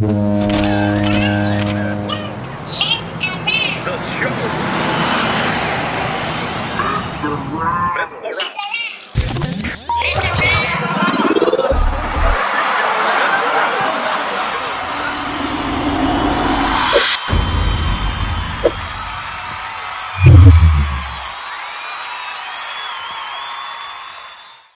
The show.